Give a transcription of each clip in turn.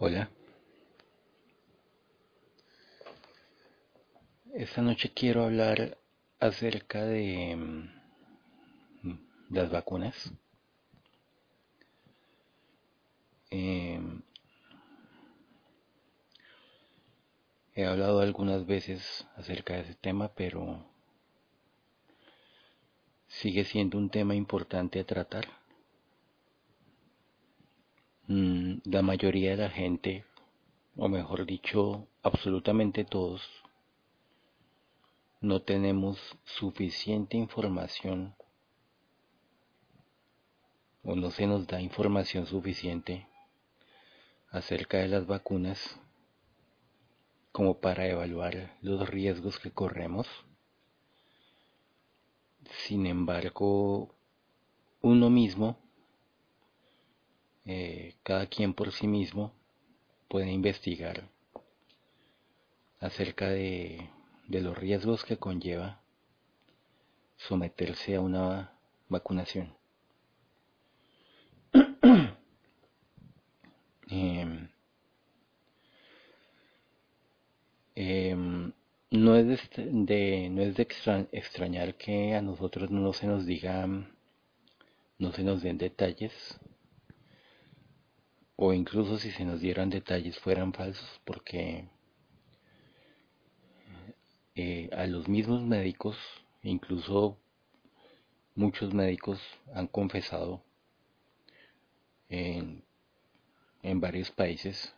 Hola. Esta noche quiero hablar acerca de mm, las vacunas. Em, he hablado algunas veces acerca de ese tema, pero sigue siendo un tema importante a tratar. Mm, la mayoría de la gente, o mejor dicho, absolutamente todos, no tenemos suficiente información o no se nos da información suficiente acerca de las vacunas como para evaluar los riesgos que corremos. Sin embargo, uno mismo eh, cada quien por sí mismo puede investigar acerca de, los riesgos que conlleva someterse a una vacunación. Em, em, no es de, no es de extrañar que a nosotros no se nos diga, no se nos den detalles o incluso si se nos dieran detalles fueran falsos porque eh, a los mismos médicos, incluso muchos médicos han confesado en, varios países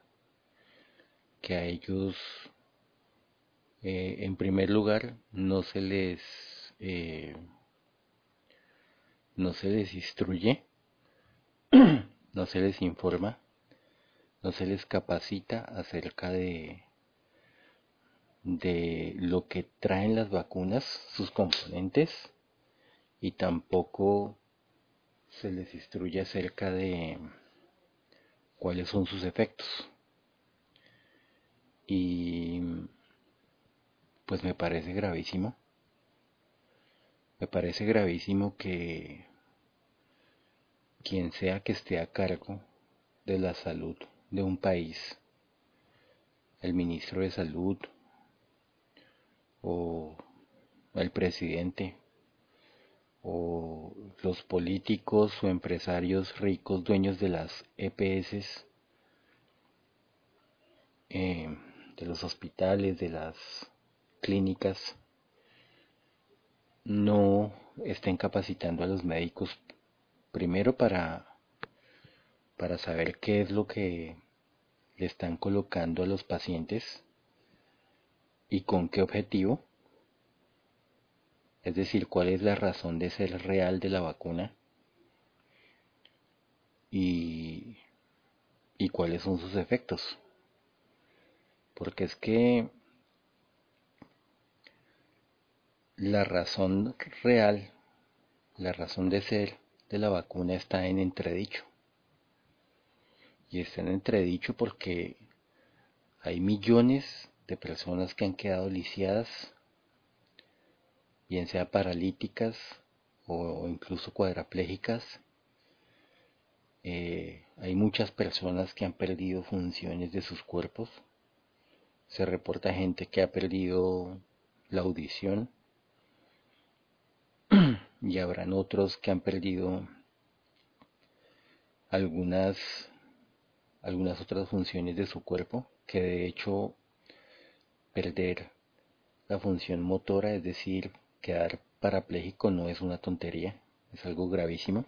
que a ellos eh, en primer lugar no se les eh, no se les instruye no se les informa no se les capacita acerca de, de lo que traen las vacunas, sus componentes, y tampoco se les instruye acerca de cuáles son sus efectos. Y pues me parece gravísimo. Me parece gravísimo que quien sea que esté a cargo de la salud de un país, el ministro de salud o el presidente o los políticos o empresarios ricos dueños de las EPS, eh, de los hospitales, de las clínicas, no estén capacitando a los médicos primero para para saber qué es lo que le están colocando a los pacientes y con qué objetivo, es decir, cuál es la razón de ser real de la vacuna y, y cuáles son sus efectos. Porque es que la razón real, la razón de ser de la vacuna está en entredicho y está en entredicho porque hay millones de personas que han quedado lisiadas, bien sea paralíticas o, incluso cuadraplégicas. Eh, hay muchas personas que han perdido funciones de sus cuerpos. Se reporta gente que ha perdido la audición y habrán otros que han perdido algunas algunas otras funciones de su cuerpo, que de hecho perder la función motora, es decir, quedar parapléjico no es una tontería, es algo gravísimo.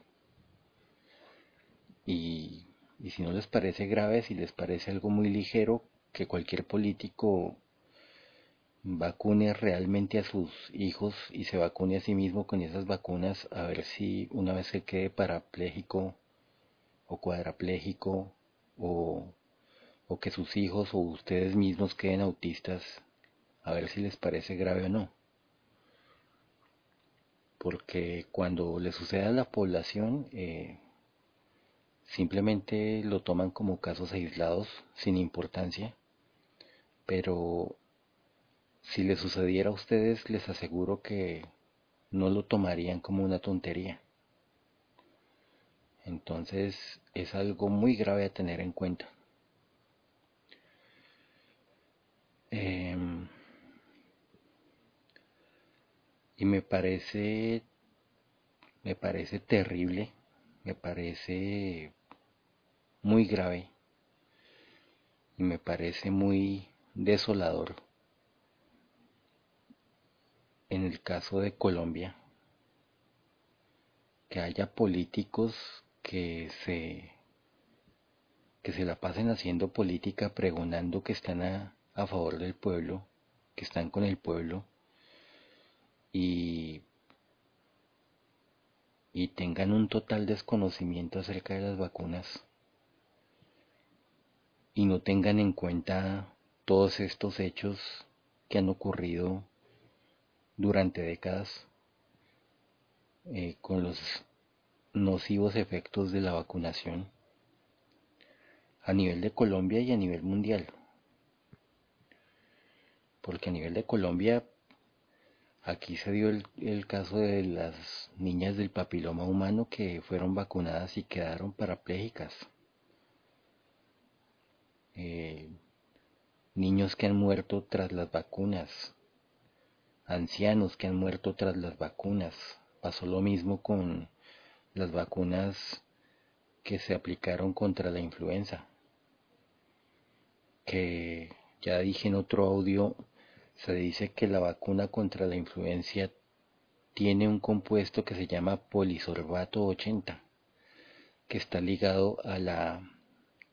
Y, y si no les parece grave, si les parece algo muy ligero, que cualquier político vacune realmente a sus hijos y se vacune a sí mismo con esas vacunas a ver si una vez que quede parapléjico o cuadrapléjico o, que sus hijos o ustedes mismos queden autistas, a ver si les parece grave o no. Porque cuando le sucede a la población, eh, simplemente lo toman como casos aislados, sin importancia, pero si le sucediera a ustedes, les aseguro que no lo tomarían como una tontería. Entonces es algo muy grave a tener en cuenta. Em, y me parece, me parece terrible, me parece muy grave y me parece muy desolador en el caso de Colombia que haya políticos que se que se la pasen haciendo política pregonando que están a, a favor del pueblo, que están con el pueblo y, y tengan un total desconocimiento acerca de las vacunas y no tengan en cuenta todos estos hechos que han ocurrido durante décadas eh, con los nocivos efectos de la vacunación a nivel de Colombia y a nivel mundial. Porque a nivel de Colombia, aquí se dio el, caso de las niñas del papiloma humano que fueron vacunadas y quedaron parapléjicas. Eh, niños que han muerto tras las vacunas, ancianos que han muerto tras las vacunas. Pasó lo mismo con las vacunas que se aplicaron contra la influenza que ya dije en otro audio, se dice que la vacuna contra la influencia tiene un compuesto que se llama polisorbato 80, que está ligado a la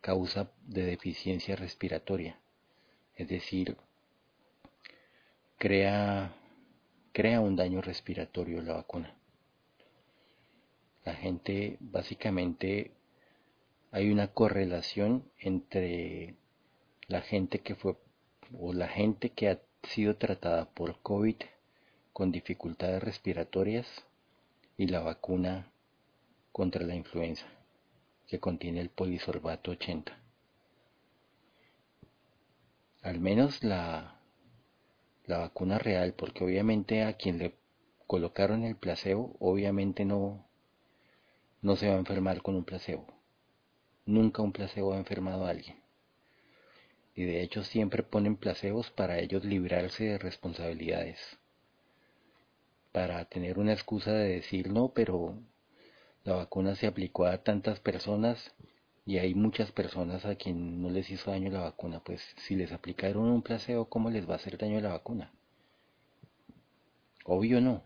causa de deficiencia respiratoria. Es decir, crea, crea un daño respiratorio la vacuna. La gente, básicamente, hay una correlación entre la gente que fue o la gente que ha sido tratada por COVID con dificultades respiratorias y la vacuna contra la influenza que contiene el polisorbato 80. Al menos la, la vacuna real, porque obviamente a quien le colocaron el placebo, obviamente no, no se va a enfermar con un placebo. Nunca un placebo ha enfermado a alguien y de hecho siempre ponen placebos para ellos librarse de responsabilidades, para tener una excusa de decir no, pero la vacuna se aplicó a tantas personas y hay muchas personas a quien no les hizo daño la vacuna, pues si les aplicaron un placebo, ¿cómo les va a hacer daño la vacuna? Obvio no,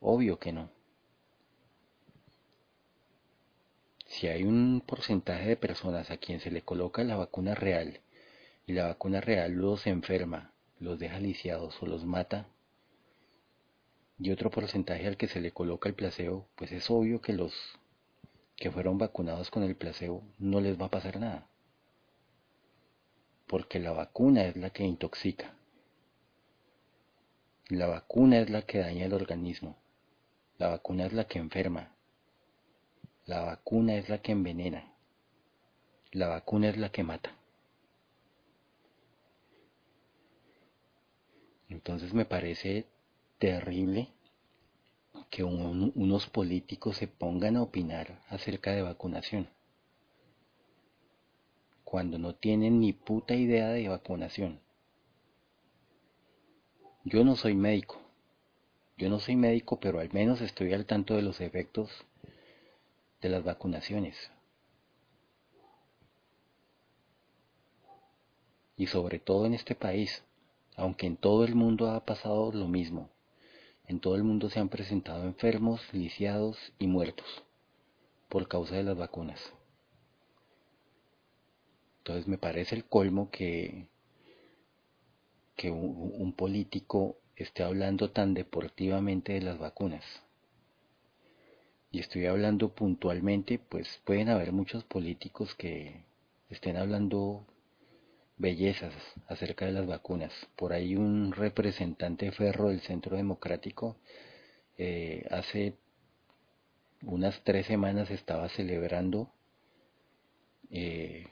obvio que no. Si hay un porcentaje de personas a quien se le coloca la vacuna real y la vacuna real los enferma, los deja lisiados o los mata, y otro porcentaje al que se le coloca el placebo, pues es obvio que los que fueron vacunados con el placebo no les va a pasar nada. Porque la vacuna es la que intoxica. La vacuna es la que daña el organismo. La vacuna es la que enferma. La vacuna es la que envenena. La vacuna es la que mata. Entonces me parece terrible que unos políticos se pongan a opinar acerca de vacunación cuando no tienen ni puta idea de vacunación. Yo no soy médico, yo no soy médico, pero al menos estoy al tanto de los efectos de las vacunaciones. Y sobre todo en este país, aunque en todo el mundo ha pasado lo mismo, en todo el mundo se han presentado enfermos, lisiados y muertos por causa de las vacunas. Entonces me parece el colmo que, que un, un político esté hablando tan deportivamente de las vacunas y estoy hablando puntualmente, pues pueden haber muchos políticos que estén hablando bellezas acerca de las vacunas. Por ahí un representante ferro del Centro Democrático eh, hace unas tres semanas estaba celebrando eh,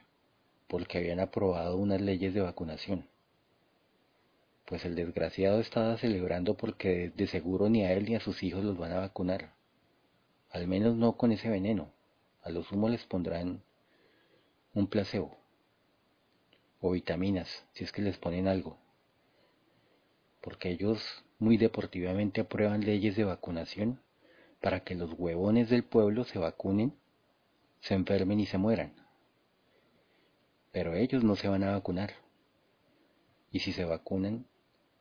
porque habían aprobado unas leyes de vacunación. Pues el desgraciado estaba celebrando porque de seguro ni a él ni a sus hijos los van a vacunar al menos no con ese veneno. A los humos les pondrán un placebo. o vitaminas, si es que les ponen algo. Porque ellos muy deportivamente aprueban leyes de vacunación para que los huevones del pueblo se vacunen, se enfermen y se mueran. Pero ellos no se van a vacunar. Y si se vacunan,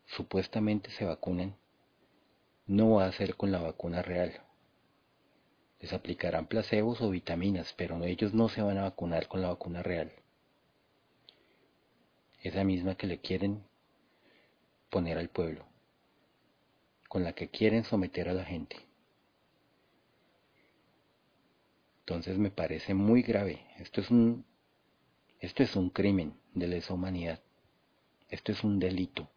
supuestamente se vacunan, no va a ser con la vacuna real. Les aplicarán placebos o vitaminas, pero ellos no se van a vacunar con la vacuna real. Esa misma que le quieren poner al pueblo, con la que quieren someter a la gente. Entonces me parece muy grave. Esto es un, esto es un crimen de lesa humanidad. Esto es un delito.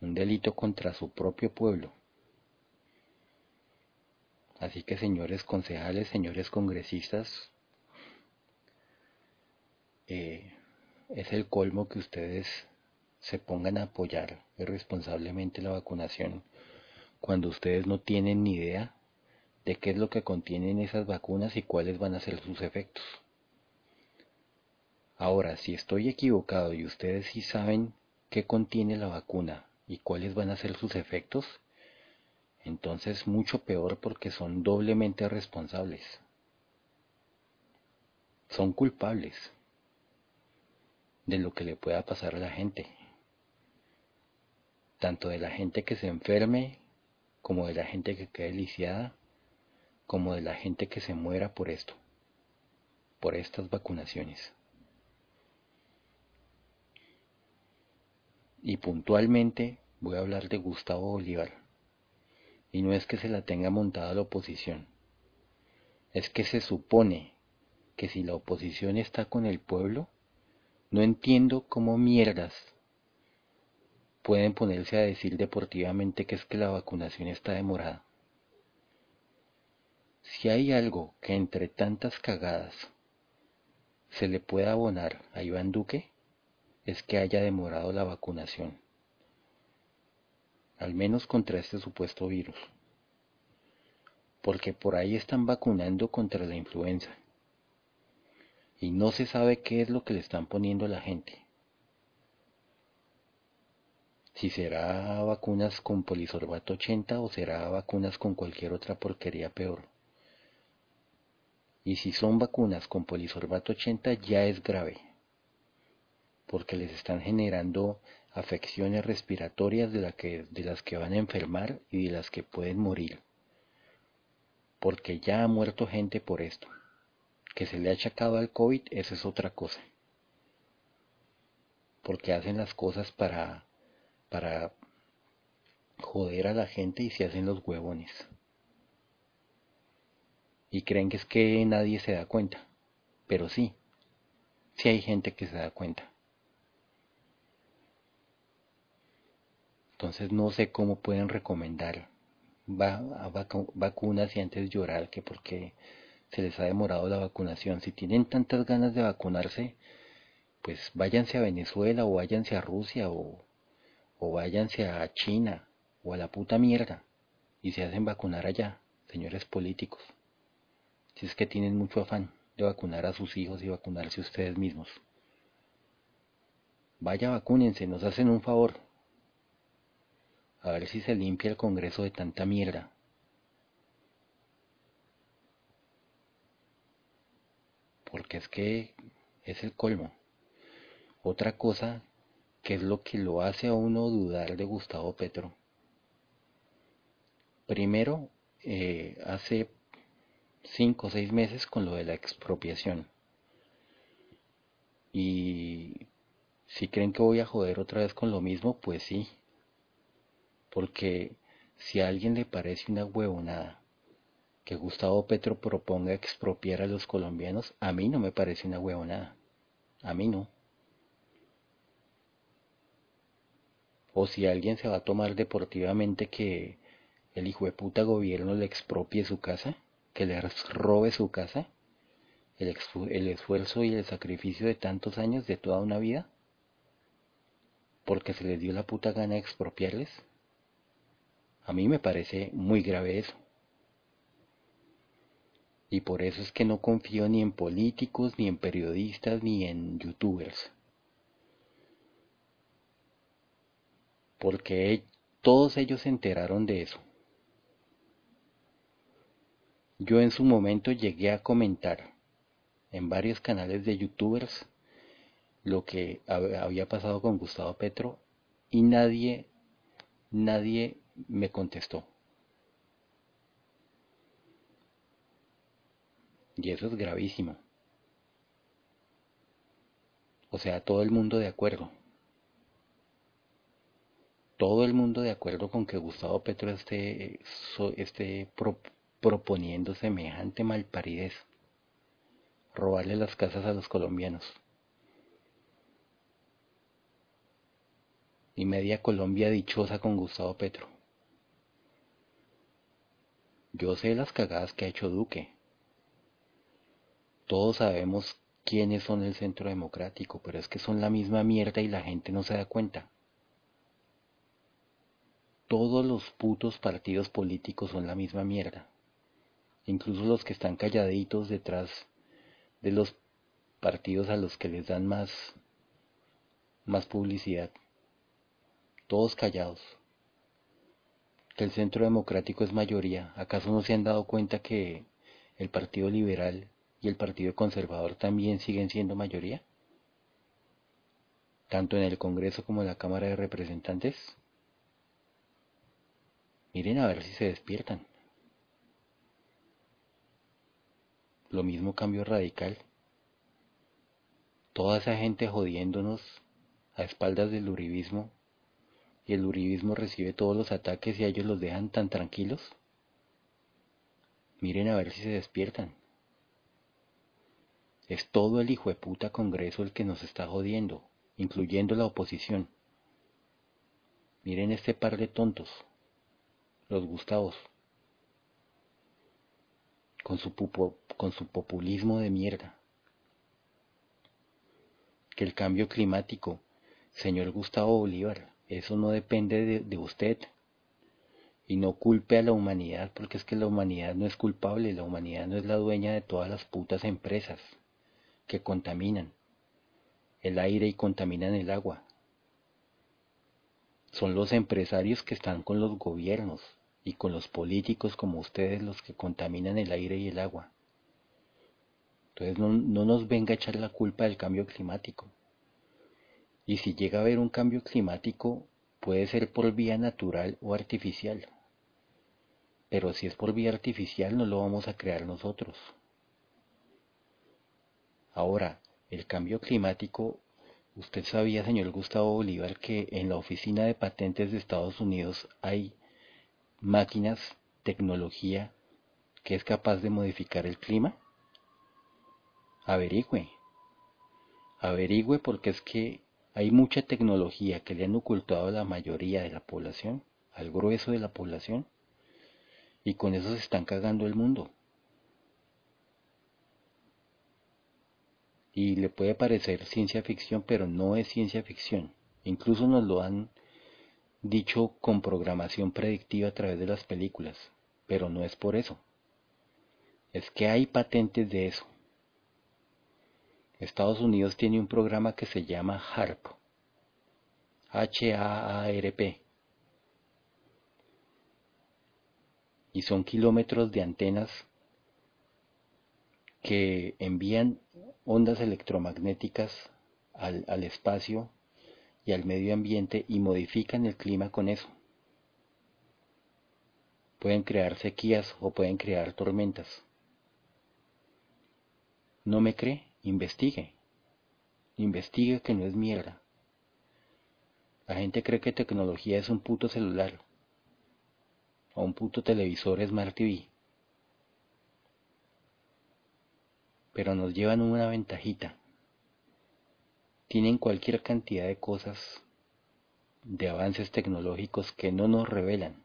Un delito contra su propio pueblo. Así que señores concejales, señores congresistas, eh, es el colmo que ustedes se pongan a apoyar irresponsablemente la vacunación cuando ustedes no tienen ni idea de qué es lo que contienen esas vacunas y cuáles van a ser sus efectos. Ahora, si estoy equivocado y ustedes sí saben qué contiene la vacuna y cuáles van a ser sus efectos, entonces mucho peor porque son doblemente responsables. Son culpables de lo que le pueda pasar a la gente, tanto de la gente que se enferme como de la gente que quede lisiada como de la gente que se muera por esto, por estas vacunaciones. Y puntualmente voy a hablar de Gustavo Bolívar. Y no es que se la tenga montada la oposición, es que se supone que si la oposición está con el pueblo, no entiendo cómo mierdas pueden ponerse a decir deportivamente que es que la vacunación está demorada. Si hay algo que entre tantas cagadas se le pueda abonar a Iván Duque, es que haya demorado la vacunación, al menos contra este supuesto virus, porque por ahí están vacunando contra la influenza y no se sabe qué es lo que le están poniendo a la gente. Si será vacunas con polisorbato 80 o será vacunas con cualquier otra porquería peor. Y si son vacunas con polisorbato 80 ya es grave, porque les están generando afecciones respiratorias de, que, de las que van a enfermar y de las que pueden morir. Porque ya ha muerto gente por esto. Que se le ha achacado al COVID, esa es otra cosa. Porque hacen las cosas para, para joder a la gente y se hacen los huevones y creen que es que nadie se da cuenta. Pero sí, sí hay gente que se da cuenta. Entonces no sé cómo pueden recomendar vacunas y antes llorar que porque se les ha demorado la vacunación. Si tienen tantas ganas de vacunarse, pues váyanse a Venezuela o váyanse a Rusia o, o váyanse a China o a la puta mierda y se hacen vacunar allá, señores políticos si es que tienen mucho afán de vacunar a sus hijos y vacunarse ustedes mismos. Vaya, vacúnense, nos hacen un favor. A ver si se limpia el Congreso de tanta mierda. Porque es que es el colmo. Otra cosa que es lo que lo hace a uno dudar de Gustavo Petro. Primero, eh, hace cinco o seis meses con lo de la expropiación. Y si creen que voy a joder otra vez con lo mismo, pues sí. Porque si a alguien le parece una huevonada que Gustavo Petro proponga expropiar a los colombianos, a mí no me parece una huevonada. A mí no. O si alguien se va a tomar deportivamente que el hijo de puta gobierno le expropie su casa, que les robe su casa, el, el esfuerzo y el sacrificio de tantos años, de toda una vida, porque se les dio la puta gana de expropiarles. A mí me parece muy grave eso. Y por eso es que no confío ni en políticos, ni en periodistas, ni en youtubers. Porque todos ellos se enteraron de eso. Yo en su momento llegué a comentar en varios canales de youtubers lo que había pasado con Gustavo Petro y nadie, nadie me contestó. Y eso es gravísimo. O sea, todo el mundo de acuerdo. Todo el mundo de acuerdo con que Gustavo Petro esté, esté proponiendo semejante malparidez. Robarle las casas a los colombianos. Y media Colombia dichosa con Gustavo Petro. Yo sé las cagadas que ha hecho Duque, todos sabemos quiénes son el centro democrático, pero es que son la misma mierda y la gente no se da cuenta. Todos los putos partidos políticos son la misma mierda. Incluso los que están calladitos detrás de los partidos a los que les dan más, más publicidad. Todos callados. El centro democrático es mayoría. ¿Acaso no se han dado cuenta que el Partido Liberal y el Partido Conservador también siguen siendo mayoría? Tanto en el Congreso como en la Cámara de Representantes. Miren a ver si se despiertan. Lo mismo cambio radical. Toda esa gente jodiéndonos a espaldas del uribismo y el uribismo recibe todos los ataques y a ellos los dejan tan tranquilos. Miren a ver si se despiertan. Es todo el hijo de puta Congreso el que nos está jodiendo, incluyendo la oposición. Miren este par de tontos, los Gustavos, con su, con su populismo de mierda. Que el cambio climático, señor Gustavo Bolívar, eso no depende de, usted. Y no culpe a la humanidad, porque es que la humanidad no es culpable, la humanidad no es la dueña de todas las putas empresas que contaminan el aire y contaminan el agua. Son los empresarios que están con los gobiernos y con los políticos como ustedes los que contaminan el aire y el agua. Entonces no, no nos venga a echar la culpa del cambio climático. Y si llega a haber un cambio climático, puede ser por vía natural o artificial. Pero si es por vía artificial, no lo vamos a crear nosotros. Ahora, el cambio climático, usted sabía, señor Gustavo Bolívar, que en la oficina de patentes de Estados Unidos hay máquinas, tecnología que es capaz de modificar el clima? Averigüe. Averigüe porque es que hay mucha tecnología que le han ocultado a la mayoría de la población, al grueso de la población, y con eso se están cagando el mundo. y le puede parecer ciencia ficción, pero no es ciencia ficción. Incluso nos lo han dicho con programación predictiva a través de las películas, pero no es por eso. Es que hay patentes de eso. Estados Unidos tiene un programa que se llama HARP. H-A-A-R-P. Y son kilómetros de antenas que envían ondas electromagnéticas al, al espacio y al medio ambiente y modifican el clima con eso. Pueden crear sequías o pueden crear tormentas. ¿No me cree? Investigue. Investigue que no es mierda. La gente cree que tecnología es un puto celular o un puto televisor Smart TV. pero nos llevan una ventajita. Tienen cualquier cantidad de cosas, de avances tecnológicos que no nos revelan.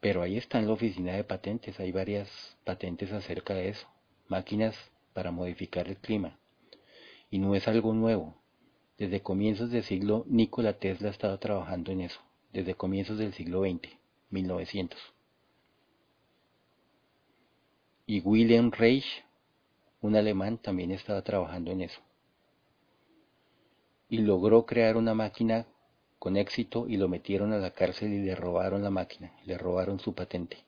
Pero ahí está en la oficina de patentes, hay varias patentes acerca de eso, máquinas para modificar el clima. Y no es algo nuevo. Desde comienzos del siglo, Nikola Tesla ha estado trabajando en eso, desde comienzos del siglo XX, 1900. Y Wilhelm Reich, un alemán, también estaba trabajando en eso. Y logró crear una máquina con éxito y lo metieron a la cárcel y le robaron la máquina, le robaron su patente.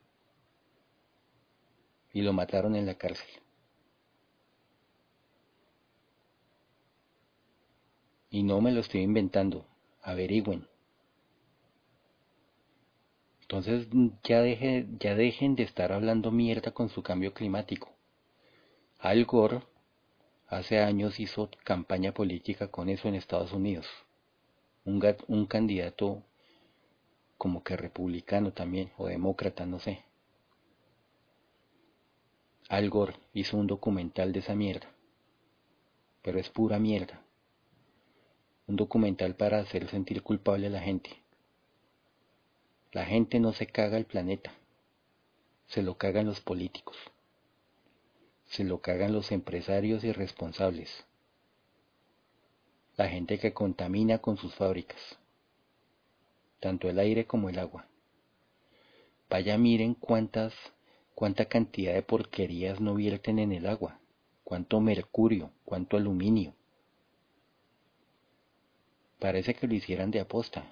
Y lo mataron en la cárcel. Y no me lo estoy inventando, averigüen. Entonces ya, deje, ya dejen de estar hablando mierda con su cambio climático. Al Gore hace años hizo campaña política con eso en Estados Unidos. Un, un candidato como que republicano también, o demócrata, no sé. Al Gore hizo un documental de esa mierda. Pero es pura mierda. Un documental para hacer sentir culpable a la gente. La gente no se caga el planeta, se lo cagan los políticos, se lo cagan los empresarios irresponsables, la gente que contamina con sus fábricas, tanto el aire como el agua. Vaya miren cuántas, cuánta cantidad de porquerías no vierten en el agua, cuánto mercurio, cuánto aluminio. Parece que lo hicieran de aposta,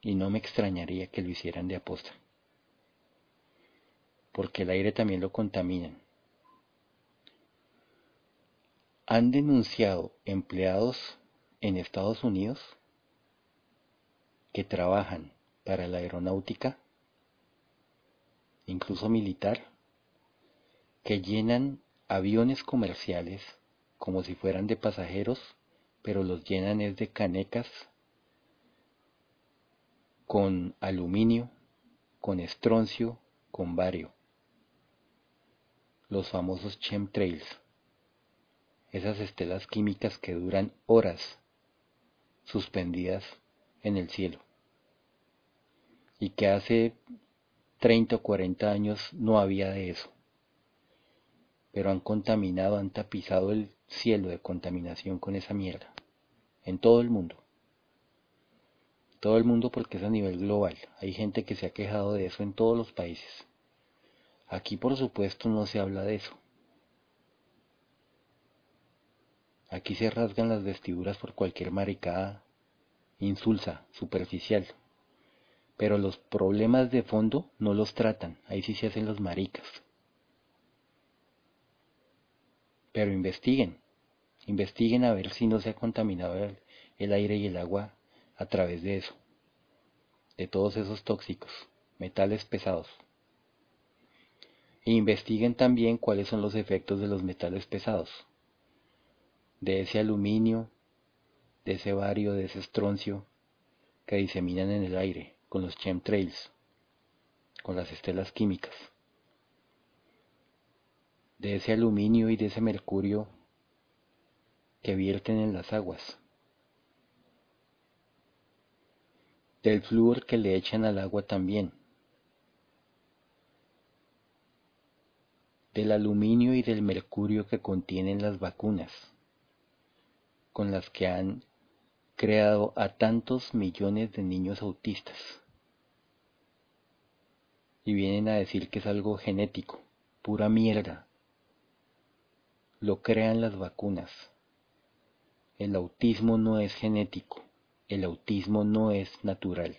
y no me extrañaría que lo hicieran de aposta, porque el aire también lo contaminan. Han denunciado empleados en Estados Unidos que trabajan para la aeronáutica, incluso militar, que llenan aviones comerciales como si fueran de pasajeros, pero los llenan es de canecas con aluminio, con estroncio, con bario. Los famosos chemtrails. Esas estelas químicas que duran horas suspendidas en el cielo. Y que hace 30 o 40 años no había de eso. Pero han contaminado, han tapizado el cielo de contaminación con esa mierda. En todo el mundo todo el mundo porque es a nivel global. Hay gente que se ha quejado de eso en todos los países. Aquí por supuesto no se habla de eso. Aquí se rasgan las vestiduras por cualquier maricada insulsa, superficial. Pero los problemas de fondo no los tratan, ahí sí se hacen los maricas. Pero investiguen, investiguen a ver si no se ha contaminado el, aire y el agua a través de eso, de todos esos tóxicos, metales pesados. E investiguen también cuáles son los efectos de los metales pesados, de ese aluminio, de ese bario, de ese estroncio que diseminan en el aire con los chemtrails, con las estelas químicas, de ese aluminio y de ese mercurio que vierten en las aguas. del flúor que le echan al agua también, del aluminio y del mercurio que contienen las vacunas, con las que han creado a tantos millones de niños autistas. Y vienen a decir que es algo genético, pura mierda. Lo crean las vacunas. El autismo no es genético el autismo no es natural,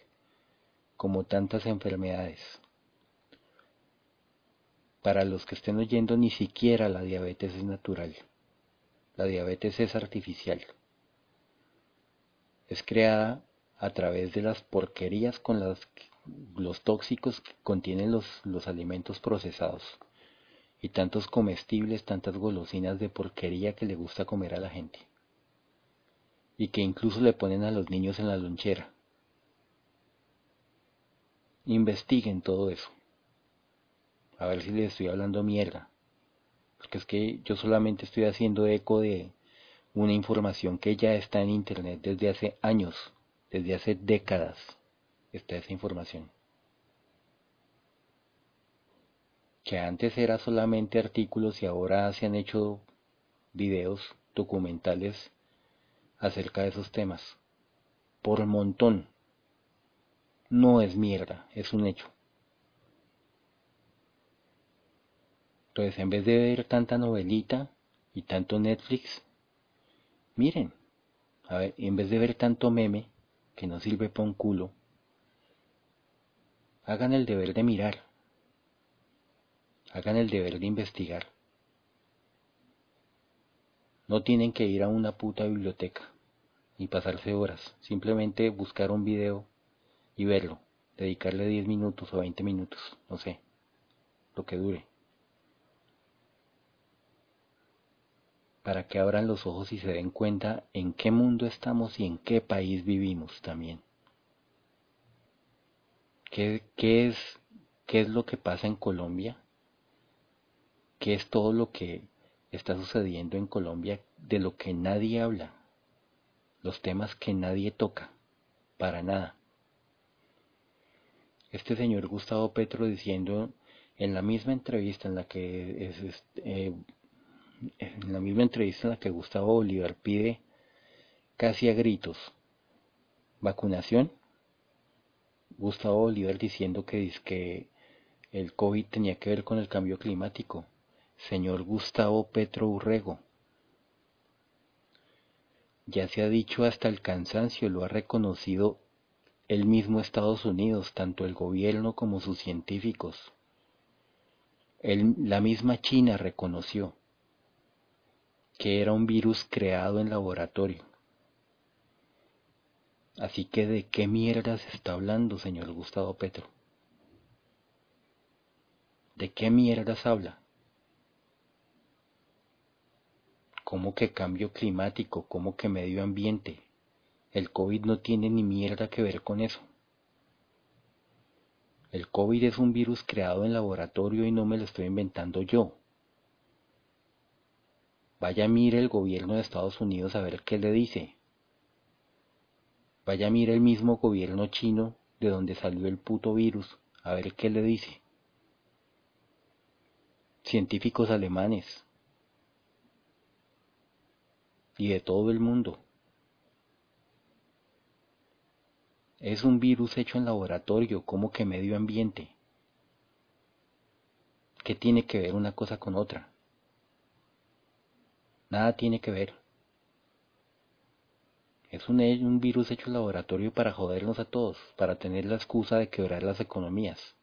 como tantas enfermedades. Para los que estén oyendo, ni siquiera la diabetes es natural. La diabetes es artificial. Es creada a través de las porquerías con las, los tóxicos que contienen los, los alimentos procesados y tantos comestibles, tantas golosinas de porquería que le gusta comer a la gente y que incluso le ponen a los niños en la lonchera. Investiguen todo eso. A ver si les estoy hablando mierda. Porque es que yo solamente estoy haciendo eco de una información que ya está en Internet desde hace años, desde hace décadas. Está esa información. Que antes era solamente artículos y ahora se han hecho videos documentales acerca de esos temas. Por montón. No es mierda, es un hecho. Entonces, en vez de ver tanta novelita y tanto Netflix, miren, a ver, en vez de ver tanto meme que no sirve para un culo, hagan el deber de mirar, hagan el deber de investigar. No tienen que ir a una puta biblioteca ni pasarse horas, simplemente buscar un video y verlo, dedicarle 10 minutos o 20 minutos, no sé, lo que dure. Para que abran los ojos y se den cuenta en qué mundo estamos y en qué país vivimos también. ¿Qué, qué es, qué es lo que pasa en Colombia? ¿Qué es todo lo que está sucediendo en Colombia de lo que nadie habla? Los temas que nadie toca, para nada. Este señor Gustavo Petro diciendo en la misma entrevista en la que es, eh, en la misma entrevista en la que Gustavo Bolívar pide casi a gritos vacunación, Gustavo Bolívar diciendo que, que el COVID tenía que ver con el cambio climático. Señor Gustavo Petro Urrego, ya se ha dicho hasta el cansancio, lo ha reconocido el mismo Estados Unidos, tanto el gobierno como sus científicos. la misma China reconoció que era un virus creado en laboratorio. Así que de qué mierda se está hablando, señor Gustavo Petro. ¿De qué mierdas habla? ¿Cómo que cambio climático? ¿Cómo que medio ambiente? El COVID no tiene ni mierda que ver con eso. El COVID es un virus creado en laboratorio y no me lo estoy inventando yo. Vaya mire el gobierno de Estados Unidos a ver qué le dice. Vaya mire el mismo gobierno chino de donde salió el puto virus a ver qué le dice. Científicos alemanes y de todo el mundo. Es un virus hecho en laboratorio, como que medio ambiente. ¿Qué tiene que ver una cosa con otra? Nada tiene que ver. Es un, virus hecho en laboratorio para jodernos a todos, para tener la excusa de quebrar las economías,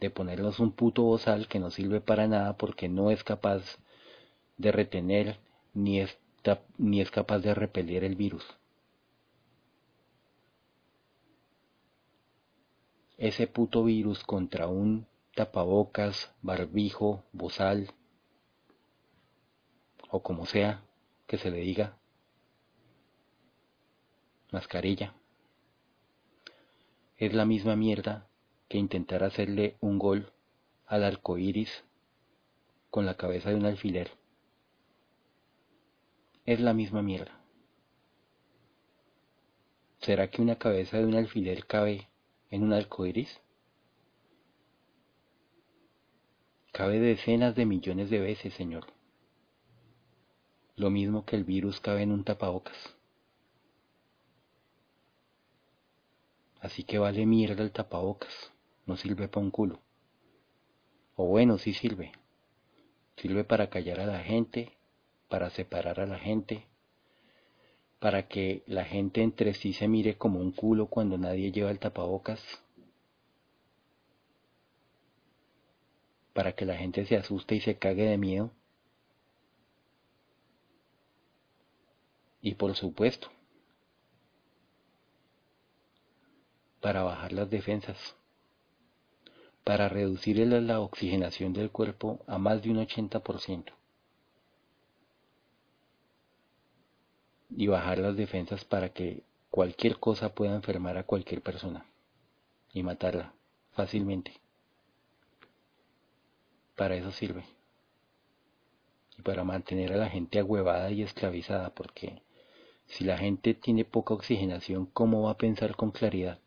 de ponernos un puto bozal que no sirve para nada porque no es capaz de retener ni es, ni es capaz de repeler el virus. ese puto virus contra un tapabocas, barbijo, bozal, o como sea que se le diga, mascarilla. Es la misma mierda que intentar hacerle un gol al arco iris con la cabeza de un alfiler. Es la misma mierda. ¿Será que una cabeza de un alfiler cabe en un arco iris? Cabe decenas de millones de veces, Señor. Lo mismo que el virus cabe en un tapabocas. Así que vale mierda el tapabocas. No sirve para un culo. O bueno, sí sirve. Sirve para callar a la gente, para separar a la gente, para que la gente entre sí se mire como un culo cuando nadie lleva el tapabocas, para que la gente se asuste y se cague de miedo. Y por supuesto, para bajar las defensas, para reducir la oxigenación del cuerpo a más de un 80%. Y bajar las defensas para que cualquier cosa pueda enfermar a cualquier persona y matarla fácilmente. Para eso sirve. Y para mantener a la gente agüevada y esclavizada, porque si la gente tiene poca oxigenación, ¿cómo va a pensar con claridad?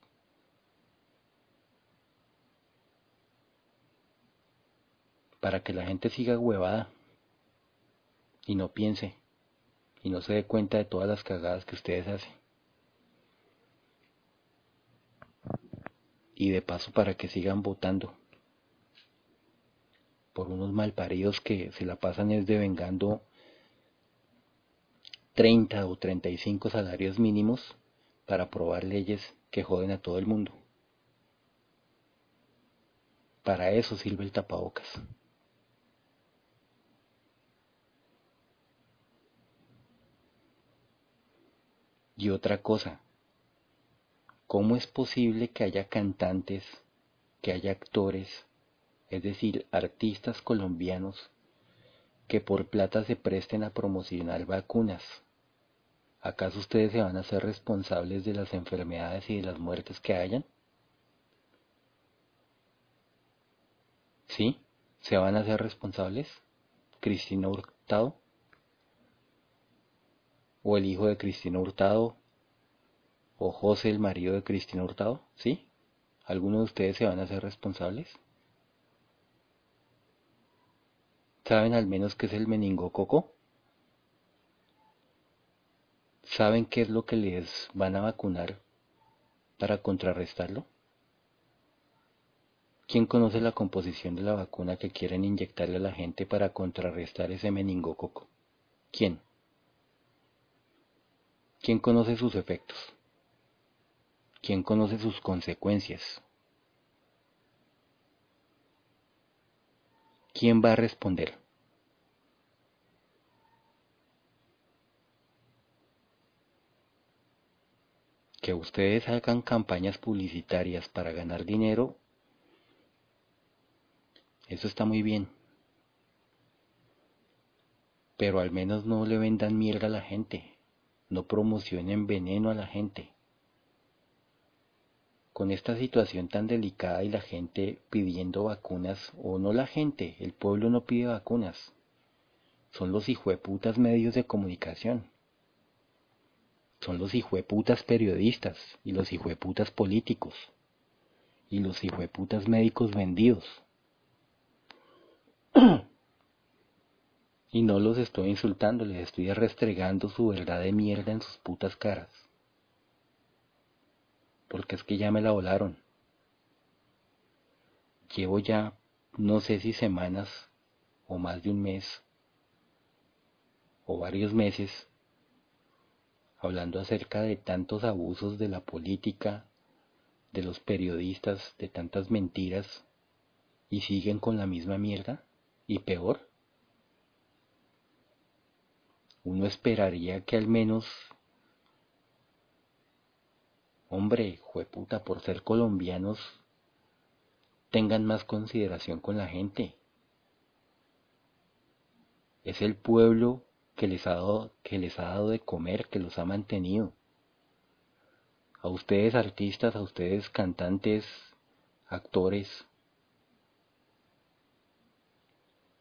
Para que la gente siga huevada y no piense y no se dé cuenta de todas las cagadas que ustedes hacen. Y de paso para que sigan votando. por unos malparidos que se la pasan es devengando 30 o 35 salarios mínimos para aprobar leyes que joden a todo el mundo. Para eso sirve el tapabocas. Y otra cosa, ¿cómo es posible que haya cantantes, que haya actores, es decir, artistas colombianos, que por plata se presten a promocionar vacunas? ¿Acaso ustedes se van a ser responsables de las enfermedades y de las muertes que hayan? ¿Sí? ¿Se van a ser responsables? ¿Cristina Hurtado? O el hijo de Cristina Hurtado, o José, el marido de Cristina Hurtado, ¿sí? ¿Alguno de ustedes se van a hacer responsables? ¿Saben al menos qué es el meningococo? ¿Saben qué es lo que les van a vacunar para contrarrestarlo? ¿Quién conoce la composición de la vacuna que quieren inyectarle a la gente para contrarrestar ese meningococo? ¿Quién? ¿Quién conoce sus efectos? ¿Quién conoce sus consecuencias? ¿Quién va a responder? Que ustedes hagan campañas publicitarias para ganar dinero, eso está muy bien. Pero al menos no le vendan mierda a la gente no promocionen veneno a la gente. Con esta situación tan delicada y la gente pidiendo vacunas, o no la gente, el pueblo no pide vacunas, son los hijueputas medios de comunicación, son los hijueputas periodistas y los hijueputas políticos y los hijueputas médicos vendidos. Y no los estoy insultando, les estoy restregando su verdad de mierda en sus putas caras. Porque es que ya me la volaron. Llevo ya no sé si semanas o más de un mes o varios meses hablando acerca de tantos abusos de la política, de los periodistas, de tantas mentiras y siguen con la misma mierda y peor. Uno esperaría que al menos, hombre, jueputa, por ser colombianos, tengan más consideración con la gente. Es el pueblo que les ha dado, que les ha dado de comer, que los ha mantenido. A ustedes artistas, a ustedes cantantes, actores,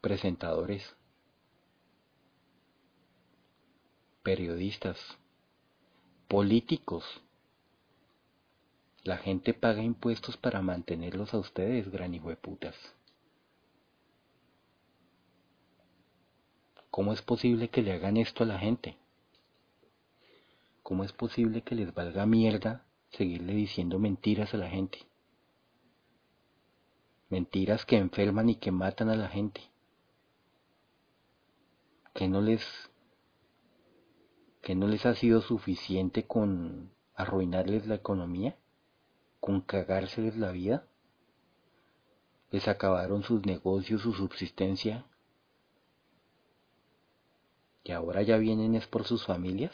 presentadores, periodistas, políticos. La gente paga impuestos para mantenerlos a ustedes, gran hijo de putas. ¿Cómo es posible que le hagan esto a la gente? ¿Cómo es posible que les valga mierda seguirle diciendo mentiras a la gente? Mentiras que enferman y que matan a la gente. Que no les que no les ha sido suficiente con arruinarles la economía, con cagárseles la vida, les acabaron sus negocios, su subsistencia, y ahora ya vienen es por sus familias.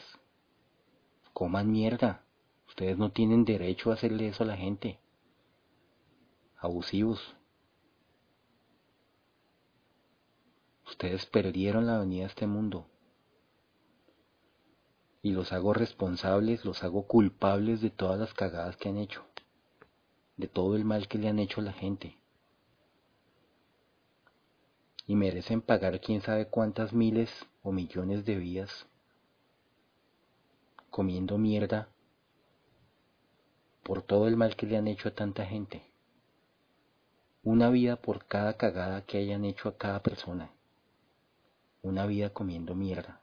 Coman mierda, ustedes no tienen derecho a hacerle eso a la gente. Abusivos. Ustedes perdieron la venida a este mundo y los hago responsables, los hago culpables de todas las cagadas que han hecho, de todo el mal que le han hecho a la gente. Y merecen pagar quién sabe cuántas miles o millones de vidas comiendo mierda por todo el mal que le han hecho a tanta gente. Una vida por cada cagada que hayan hecho a cada persona. Una vida comiendo mierda.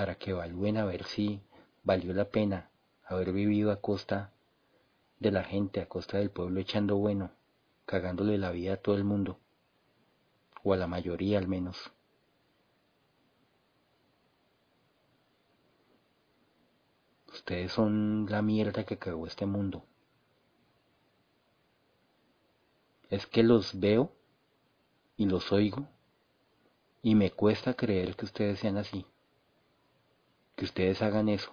Para que evalúen a ver si valió la pena haber vivido a costa de la gente a costa del pueblo echando bueno, cagándole la vida a todo el mundo, o a la mayoría al menos. Ustedes son la mierda que cagó este mundo. Es que los veo y los oigo y me cuesta creer que ustedes sean así, que ustedes hagan eso.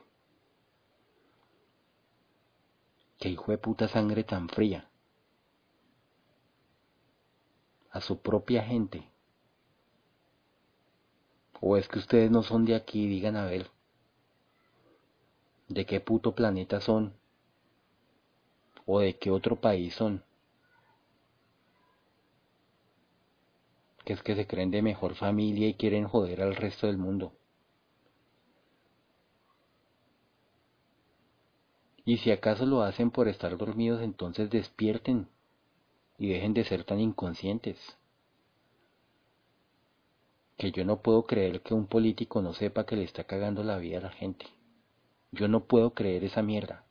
Que hijo de puta sangre tan fría. A su propia gente. O es que ustedes no son de aquí, digan a ver. ¿De qué puto planeta son? ¿O de qué otro país son? Que es que se creen de mejor familia y quieren joder al resto del mundo. Y si acaso lo hacen por estar dormidos, entonces despierten y dejen de ser tan inconscientes. Que yo no puedo creer que un político no sepa que le está cagando la vida a la gente. Yo no puedo creer esa mierda.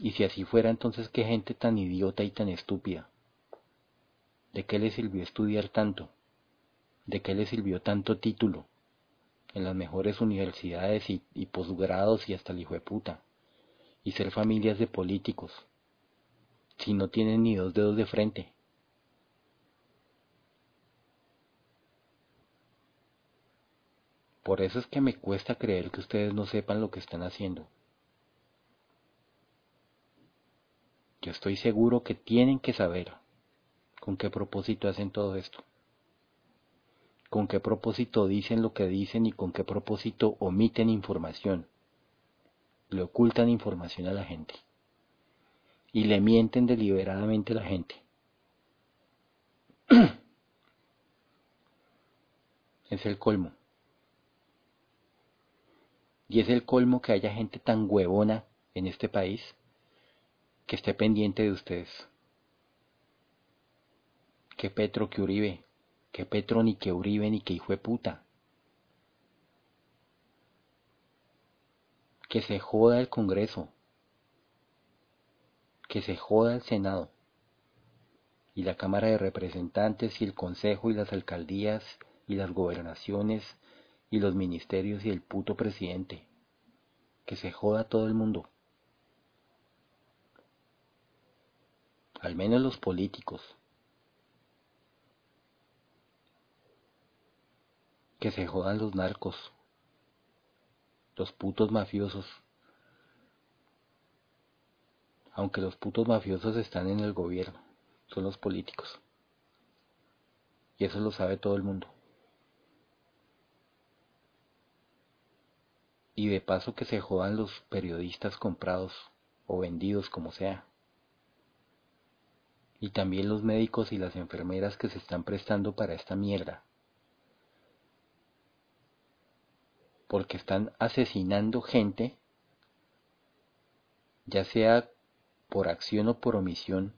Y si así fuera, entonces qué gente tan idiota y tan estúpida. ¿De qué le sirvió estudiar tanto? ¿De qué le sirvió tanto título? En las mejores universidades y, posgrados y hasta el hijo de puta. Y ser familias de políticos. Si no tienen ni dos dedos de frente. Por eso es que me cuesta creer que ustedes no sepan lo que están haciendo. Yo estoy seguro que tienen que saber con qué propósito hacen todo esto. Con qué propósito dicen lo que dicen y con qué propósito omiten información. Le ocultan información a la gente. Y le mienten deliberadamente a la gente. es el colmo. Y es el colmo que haya gente tan huevona en este país que esté pendiente de ustedes. Que Petro, que Uribe, que Petro ni que Uribe ni que hijo de puta. Que se joda el Congreso. Que se joda el Senado. Y la Cámara de Representantes y el Consejo y las alcaldías y las gobernaciones y los ministerios y el puto presidente. Que se joda todo el mundo. Al menos los políticos. Que se jodan los narcos. Los putos mafiosos. Aunque los putos mafiosos están en el gobierno, son los políticos. Y eso lo sabe todo el mundo. y de paso que se jodan los periodistas comprados o vendidos como sea. Y también los médicos y las enfermeras que se están prestando para esta mierda. Porque están asesinando gente, ya sea por acción o por omisión,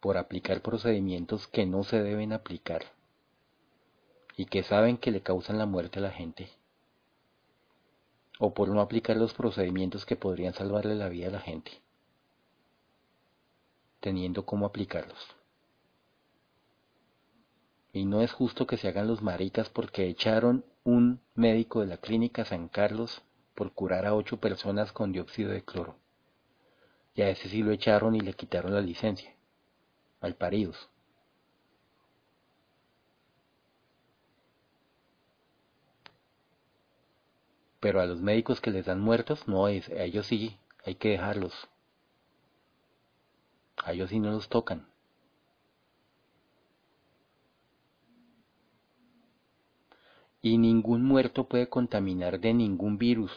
por aplicar procedimientos que no se deben aplicar y que saben que le causan la muerte a la gente o por no aplicar los procedimientos que podrían salvarle la vida a la gente, teniendo cómo aplicarlos. Y no es justo que se hagan los maricas porque echaron un médico de la clínica San Carlos por curar a ocho personas con dióxido de cloro. Y a ese sí lo echaron y le quitaron la licencia. Al paridos. Pero a los médicos que les dan muertos, no, es, a ellos sí, hay que dejarlos. A ellos sí no los tocan. Y ningún muerto puede contaminar de ningún virus.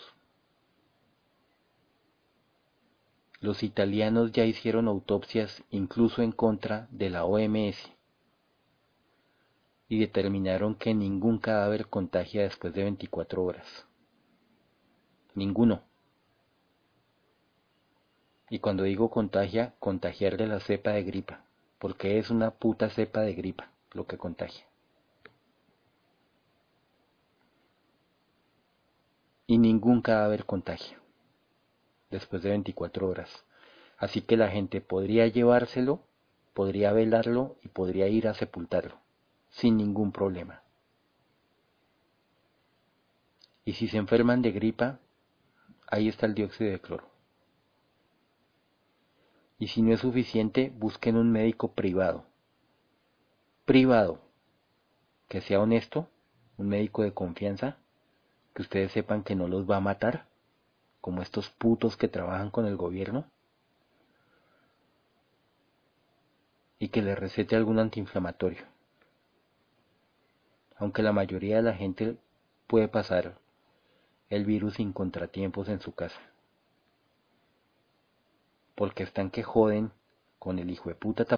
Los italianos ya hicieron autopsias incluso en contra de la OMS y determinaron que ningún cadáver contagia después de 24 horas. Ninguno. Y cuando digo contagia, contagiar de la cepa de gripa, porque es una puta cepa de gripa lo que contagia. Y ningún cadáver contagia. después de 24 horas. Así que la gente podría llevárselo, podría velarlo y podría ir a sepultarlo, sin ningún problema. Y si se enferman de gripa, ahí está el dióxido de cloro. Y si no es suficiente, busquen un médico privado. Privado. Que sea honesto, un médico de confianza, que ustedes sepan que no los va a matar, como estos putos que trabajan con el gobierno. Y que les recete algún antiinflamatorio. Aunque la mayoría de la gente puede pasar el virus sin contratiempos en su casa porque están que joden con el hijo de puta